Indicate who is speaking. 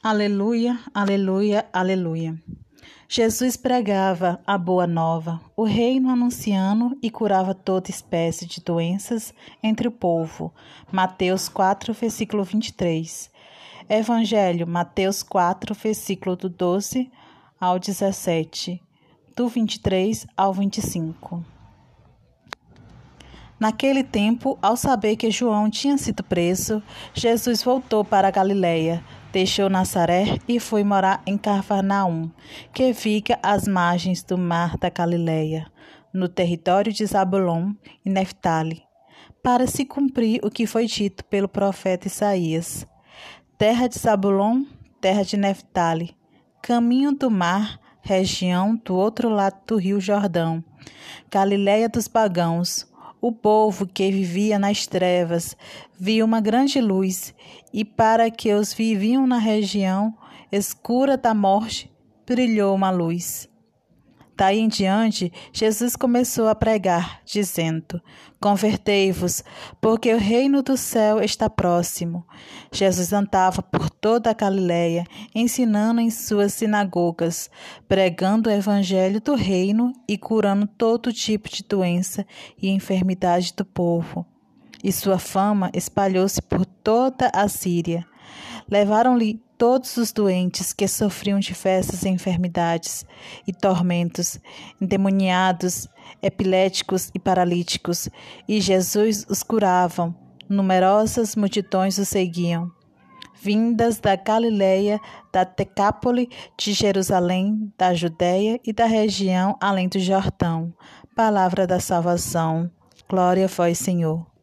Speaker 1: Aleluia, aleluia, aleluia. Jesus pregava a boa nova, o reino anunciando e curava toda espécie de doenças entre o povo. Mateus 4, versículo 23. Evangelho, Mateus 4, versículo do 12 ao 17, do 23 ao 25. Naquele tempo, ao saber que João tinha sido preso, Jesus voltou para Galiléia deixou Nazaré e foi morar em Cafarnaum, que fica às margens do mar da Galileia, no território de Zabulon e Neftali, para se cumprir o que foi dito pelo profeta Isaías. Terra de Zabulon, terra de Neftali, caminho do mar, região do outro lado do rio Jordão, Galileia dos pagãos, o povo que vivia nas trevas viu uma grande luz, e para que os viviam na região escura da morte, brilhou uma luz. Daí em diante, Jesus começou a pregar, dizendo: Convertei-vos, porque o reino do céu está próximo. Jesus andava por toda a Galiléia, ensinando em suas sinagogas, pregando o evangelho do reino e curando todo tipo de doença e enfermidade do povo. E sua fama espalhou-se por toda a Síria. Levaram-lhe todos os doentes que sofriam diversas enfermidades e tormentos, endemoniados, epiléticos e paralíticos, e Jesus os curava. Numerosas multidões o seguiam, vindas da Galileia, da Tecápole, de Jerusalém, da Judéia e da região além do Jordão. Palavra da salvação. Glória a vós, Senhor.